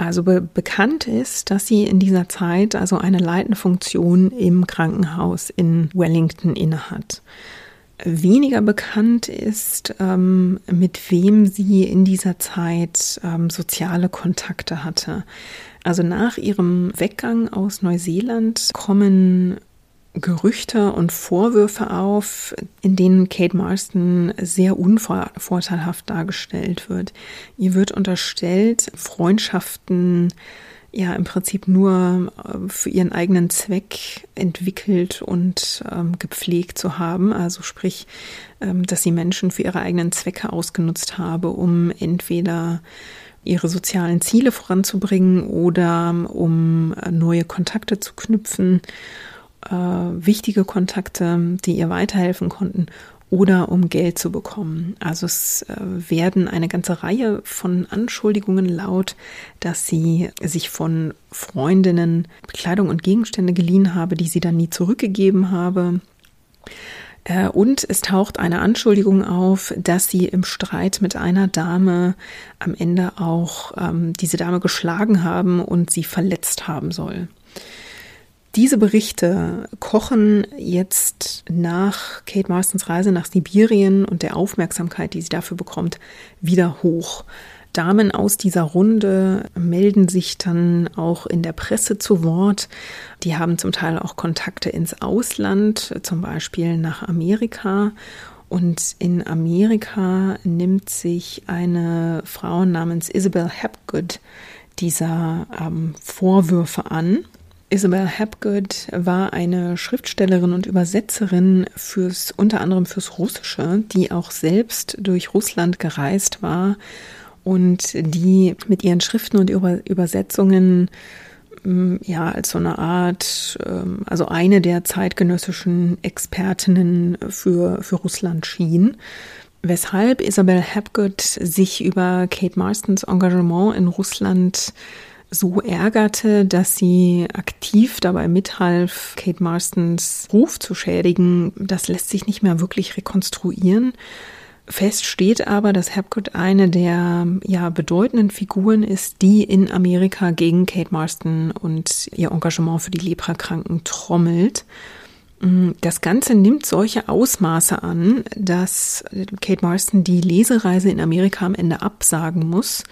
Also be bekannt ist, dass sie in dieser Zeit also eine leitende Funktion im Krankenhaus in Wellington innehat. Weniger bekannt ist, ähm, mit wem sie in dieser Zeit ähm, soziale Kontakte hatte. Also nach ihrem Weggang aus Neuseeland kommen Gerüchte und Vorwürfe auf, in denen Kate Marston sehr unvorteilhaft dargestellt wird. Ihr wird unterstellt, Freundschaften ja im Prinzip nur äh, für ihren eigenen Zweck entwickelt und ähm, gepflegt zu haben. Also sprich, ähm, dass sie Menschen für ihre eigenen Zwecke ausgenutzt habe, um entweder ihre sozialen Ziele voranzubringen oder um äh, neue Kontakte zu knüpfen äh, wichtige Kontakte, die ihr weiterhelfen konnten oder um Geld zu bekommen. Also es äh, werden eine ganze Reihe von Anschuldigungen laut, dass sie sich von Freundinnen Bekleidung und Gegenstände geliehen habe, die sie dann nie zurückgegeben habe. Äh, und es taucht eine Anschuldigung auf, dass sie im Streit mit einer Dame am Ende auch ähm, diese Dame geschlagen haben und sie verletzt haben soll. Diese Berichte kochen jetzt nach Kate Marstons Reise nach Sibirien und der Aufmerksamkeit, die sie dafür bekommt, wieder hoch. Damen aus dieser Runde melden sich dann auch in der Presse zu Wort. Die haben zum Teil auch Kontakte ins Ausland, zum Beispiel nach Amerika. Und in Amerika nimmt sich eine Frau namens Isabel Hapgood dieser ähm, Vorwürfe an. Isabel Hapgood war eine Schriftstellerin und Übersetzerin fürs, unter anderem fürs Russische, die auch selbst durch Russland gereist war und die mit ihren Schriften und Übersetzungen mm, ja als so eine Art, ähm, also eine der zeitgenössischen Expertinnen für, für Russland schien. Weshalb Isabel Hapgood sich über Kate Marstons Engagement in Russland so ärgerte, dass sie aktiv dabei mithalf, Kate Marstons Ruf zu schädigen, das lässt sich nicht mehr wirklich rekonstruieren. Fest steht aber, dass Hapgood eine der ja, bedeutenden Figuren ist, die in Amerika gegen Kate Marston und ihr Engagement für die Leprakranken trommelt. Das Ganze nimmt solche Ausmaße an, dass Kate Marston die Lesereise in Amerika am Ende absagen muss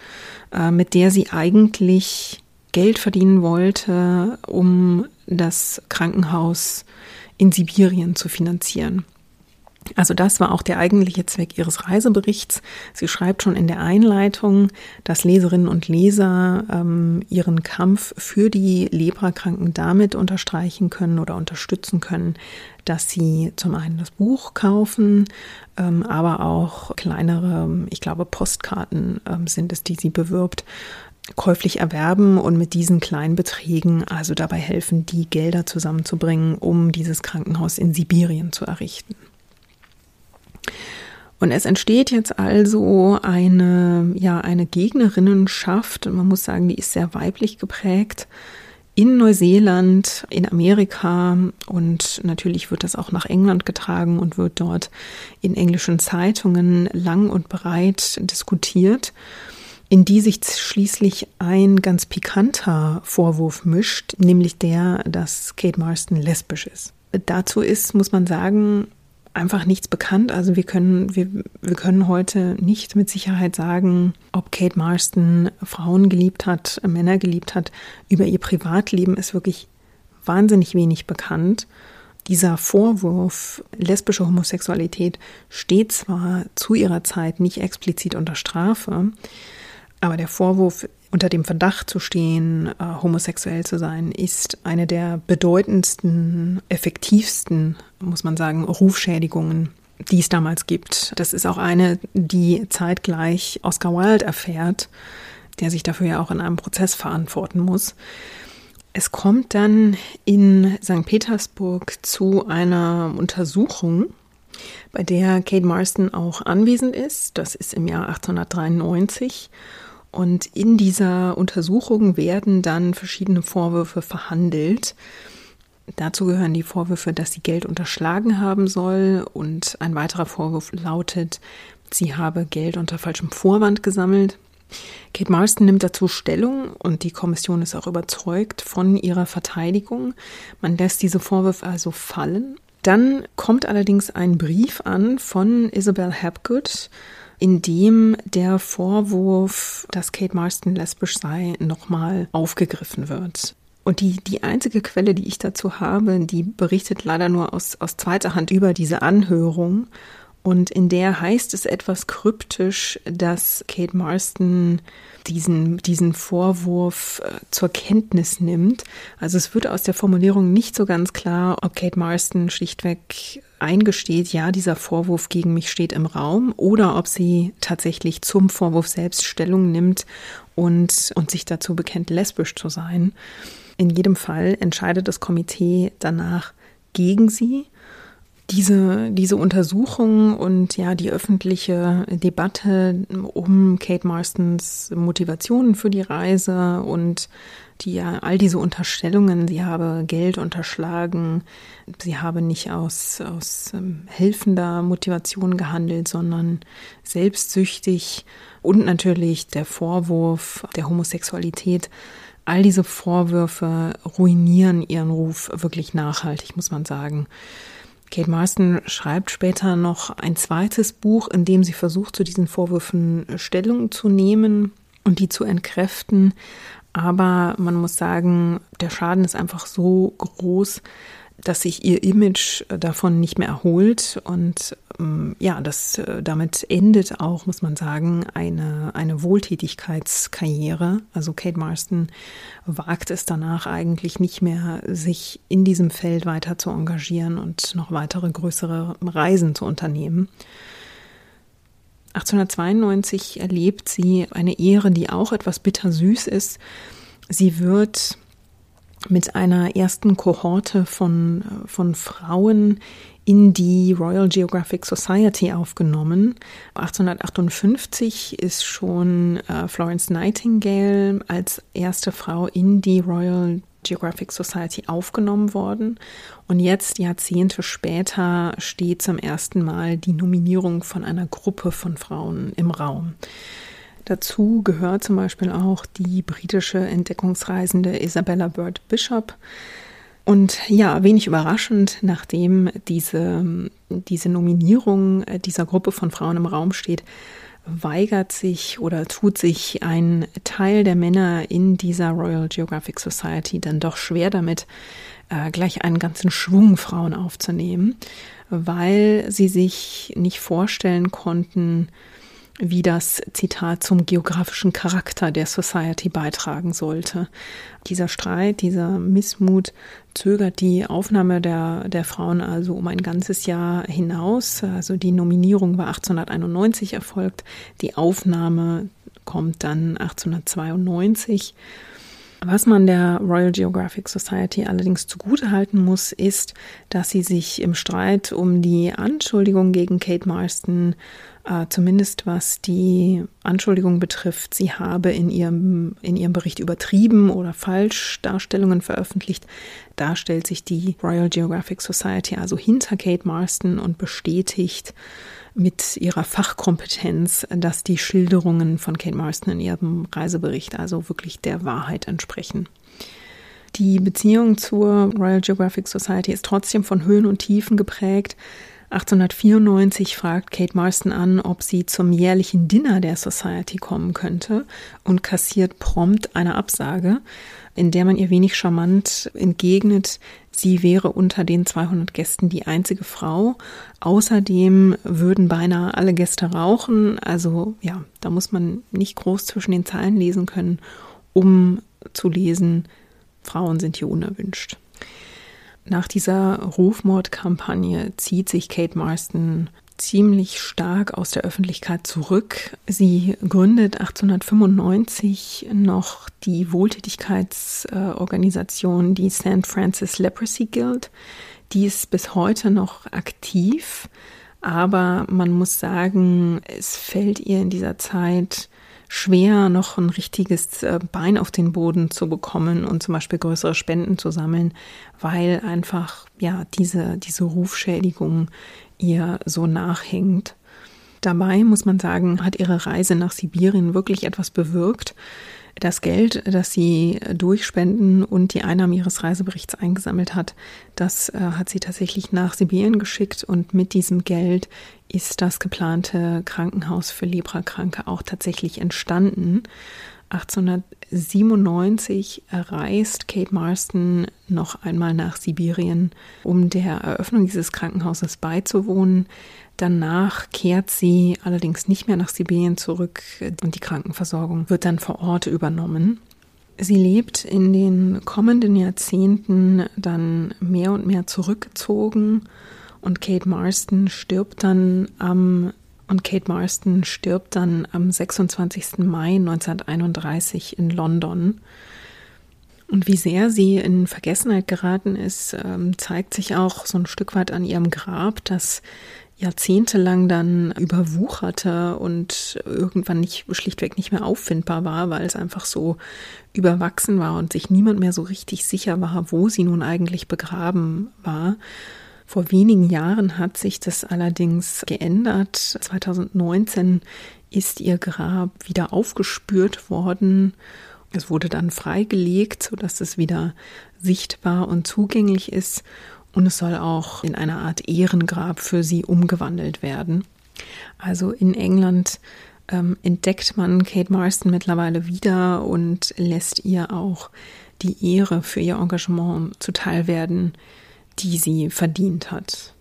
äh, mit der sie eigentlich Geld verdienen wollte, um das Krankenhaus in Sibirien zu finanzieren. Also das war auch der eigentliche Zweck ihres Reiseberichts. Sie schreibt schon in der Einleitung, dass Leserinnen und Leser ähm, ihren Kampf für die Leprakranken damit unterstreichen können oder unterstützen können, dass sie zum einen das Buch kaufen, ähm, aber auch kleinere, ich glaube, Postkarten ähm, sind es, die sie bewirbt, käuflich erwerben und mit diesen kleinen Beträgen also dabei helfen, die Gelder zusammenzubringen, um dieses Krankenhaus in Sibirien zu errichten. Und es entsteht jetzt also eine, ja, eine Gegnerinnenschaft. Man muss sagen, die ist sehr weiblich geprägt in Neuseeland, in Amerika und natürlich wird das auch nach England getragen und wird dort in englischen Zeitungen lang und breit diskutiert, in die sich schließlich ein ganz pikanter Vorwurf mischt, nämlich der, dass Kate Marston lesbisch ist. Dazu ist, muss man sagen, einfach nichts bekannt. Also wir können, wir, wir können heute nicht mit Sicherheit sagen, ob Kate Marston Frauen geliebt hat, Männer geliebt hat. Über ihr Privatleben ist wirklich wahnsinnig wenig bekannt. Dieser Vorwurf lesbischer Homosexualität steht zwar zu ihrer Zeit nicht explizit unter Strafe, aber der Vorwurf unter dem Verdacht zu stehen, äh, homosexuell zu sein, ist eine der bedeutendsten, effektivsten, muss man sagen, Rufschädigungen, die es damals gibt. Das ist auch eine, die zeitgleich Oscar Wilde erfährt, der sich dafür ja auch in einem Prozess verantworten muss. Es kommt dann in St. Petersburg zu einer Untersuchung, bei der Kate Marston auch anwesend ist. Das ist im Jahr 1893. Und in dieser Untersuchung werden dann verschiedene Vorwürfe verhandelt. Dazu gehören die Vorwürfe, dass sie Geld unterschlagen haben soll und ein weiterer Vorwurf lautet, sie habe Geld unter falschem Vorwand gesammelt. Kate Marston nimmt dazu Stellung und die Kommission ist auch überzeugt von ihrer Verteidigung. Man lässt diese Vorwürfe also fallen. Dann kommt allerdings ein Brief an von Isabel Hapgood, in dem der Vorwurf, dass Kate Marston lesbisch sei, nochmal aufgegriffen wird. Und die, die einzige Quelle, die ich dazu habe, die berichtet leider nur aus, aus zweiter Hand über diese Anhörung. Und in der heißt es etwas kryptisch, dass Kate Marston diesen, diesen Vorwurf äh, zur Kenntnis nimmt. Also es wird aus der Formulierung nicht so ganz klar, ob Kate Marston schlichtweg eingesteht, ja, dieser Vorwurf gegen mich steht im Raum, oder ob sie tatsächlich zum Vorwurf selbst Stellung nimmt und, und sich dazu bekennt, lesbisch zu sein. In jedem Fall entscheidet das Komitee danach gegen sie diese, diese Untersuchung und ja, die öffentliche Debatte um Kate Marstons Motivationen für die Reise und die ja all diese Unterstellungen, sie habe Geld unterschlagen, sie habe nicht aus, aus ähm, helfender Motivation gehandelt, sondern selbstsüchtig und natürlich der Vorwurf der Homosexualität. All diese Vorwürfe ruinieren ihren Ruf wirklich nachhaltig, muss man sagen. Kate Marston schreibt später noch ein zweites Buch, in dem sie versucht, zu diesen Vorwürfen Stellung zu nehmen und die zu entkräften. Aber man muss sagen, der Schaden ist einfach so groß, dass sich ihr Image davon nicht mehr erholt. Und ähm, ja, das äh, damit endet auch, muss man sagen, eine, eine Wohltätigkeitskarriere. Also Kate Marston wagt es danach eigentlich nicht mehr, sich in diesem Feld weiter zu engagieren und noch weitere größere Reisen zu unternehmen. 1892 erlebt sie eine Ehre, die auch etwas bittersüß ist. Sie wird mit einer ersten Kohorte von, von Frauen in die Royal Geographic Society aufgenommen. 1858 ist schon äh, Florence Nightingale als erste Frau in die Royal Geographic Society aufgenommen worden. Und jetzt, Jahrzehnte später, steht zum ersten Mal die Nominierung von einer Gruppe von Frauen im Raum. Dazu gehört zum Beispiel auch die britische Entdeckungsreisende Isabella Bird Bishop. Und ja, wenig überraschend, nachdem diese, diese Nominierung dieser Gruppe von Frauen im Raum steht, weigert sich oder tut sich ein Teil der Männer in dieser Royal Geographic Society dann doch schwer damit, äh, gleich einen ganzen Schwung Frauen aufzunehmen, weil sie sich nicht vorstellen konnten, wie das Zitat zum geografischen Charakter der Society beitragen sollte. Dieser Streit, dieser Missmut zögert die Aufnahme der, der Frauen also um ein ganzes Jahr hinaus. Also die Nominierung war 1891 erfolgt, die Aufnahme kommt dann 1892. Was man der Royal Geographic Society allerdings zugutehalten muss, ist, dass sie sich im Streit um die Anschuldigung gegen Kate Marston äh, zumindest was die Anschuldigung betrifft, sie habe in ihrem, in ihrem Bericht übertrieben oder falsch Darstellungen veröffentlicht. Da stellt sich die Royal Geographic Society also hinter Kate Marston und bestätigt mit ihrer Fachkompetenz, dass die Schilderungen von Kate Marston in ihrem Reisebericht also wirklich der Wahrheit entsprechen. Die Beziehung zur Royal Geographic Society ist trotzdem von Höhen und Tiefen geprägt. 1894 fragt Kate Marston an, ob sie zum jährlichen Dinner der Society kommen könnte und kassiert prompt eine Absage, in der man ihr wenig charmant entgegnet, Sie wäre unter den 200 Gästen die einzige Frau. Außerdem würden beinahe alle Gäste rauchen. Also ja, da muss man nicht groß zwischen den Zeilen lesen können, um zu lesen, Frauen sind hier unerwünscht. Nach dieser Rufmordkampagne zieht sich Kate Marston ziemlich stark aus der Öffentlichkeit zurück. Sie gründet 1895 noch die Wohltätigkeitsorganisation, die St. Francis Leprosy Guild. Die ist bis heute noch aktiv, aber man muss sagen, es fällt ihr in dieser Zeit schwer, noch ein richtiges äh, Bein auf den Boden zu bekommen und zum Beispiel größere Spenden zu sammeln, weil einfach ja diese, diese Rufschädigung ihr so nachhängt. Dabei muss man sagen, hat ihre Reise nach Sibirien wirklich etwas bewirkt. Das Geld, das sie durch Spenden und die Einnahmen ihres Reiseberichts eingesammelt hat, das äh, hat sie tatsächlich nach Sibirien geschickt und mit diesem Geld ist das geplante Krankenhaus für Leprakranke auch tatsächlich entstanden. 1897 reist Kate Marston noch einmal nach Sibirien, um der Eröffnung dieses Krankenhauses beizuwohnen. Danach kehrt sie allerdings nicht mehr nach Sibirien zurück und die Krankenversorgung wird dann vor Ort übernommen. Sie lebt in den kommenden Jahrzehnten dann mehr und mehr zurückgezogen und Kate Marston stirbt dann am und Kate Marston stirbt dann am 26. Mai 1931 in London. Und wie sehr sie in Vergessenheit geraten ist, ähm, zeigt sich auch so ein Stück weit an ihrem Grab, das jahrzehntelang dann überwucherte und irgendwann nicht, schlichtweg nicht mehr auffindbar war, weil es einfach so überwachsen war und sich niemand mehr so richtig sicher war, wo sie nun eigentlich begraben war. Vor wenigen Jahren hat sich das allerdings geändert. 2019 ist ihr Grab wieder aufgespürt worden. Es wurde dann freigelegt, sodass es wieder sichtbar und zugänglich ist. Und es soll auch in eine Art Ehrengrab für sie umgewandelt werden. Also in England ähm, entdeckt man Kate Marston mittlerweile wieder und lässt ihr auch die Ehre für ihr Engagement zuteil werden, die sie verdient hat.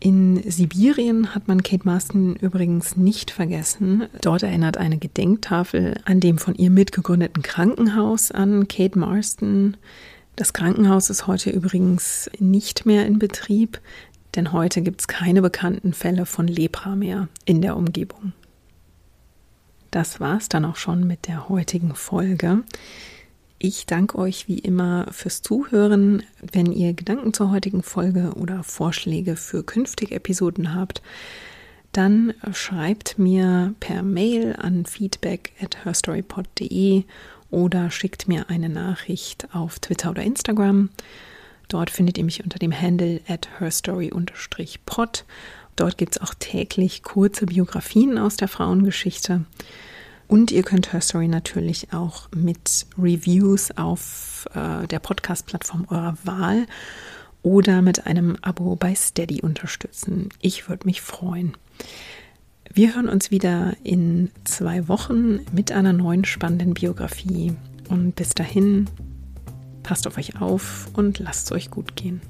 In Sibirien hat man Kate Marston übrigens nicht vergessen. Dort erinnert eine Gedenktafel an dem von ihr mitgegründeten Krankenhaus an Kate Marston. Das Krankenhaus ist heute übrigens nicht mehr in Betrieb, denn heute gibt es keine bekannten Fälle von Lepra mehr in der Umgebung. Das war's dann auch schon mit der heutigen Folge. Ich danke euch wie immer fürs Zuhören. Wenn ihr Gedanken zur heutigen Folge oder Vorschläge für künftige Episoden habt, dann schreibt mir per Mail an feedback at herstorypod.de oder schickt mir eine Nachricht auf Twitter oder Instagram. Dort findet ihr mich unter dem Handle at herstory-pod. Dort gibt es auch täglich kurze Biografien aus der Frauengeschichte. Und ihr könnt Her Story natürlich auch mit Reviews auf äh, der Podcast-Plattform eurer Wahl oder mit einem Abo bei Steady unterstützen. Ich würde mich freuen. Wir hören uns wieder in zwei Wochen mit einer neuen spannenden Biografie. Und bis dahin, passt auf euch auf und lasst es euch gut gehen.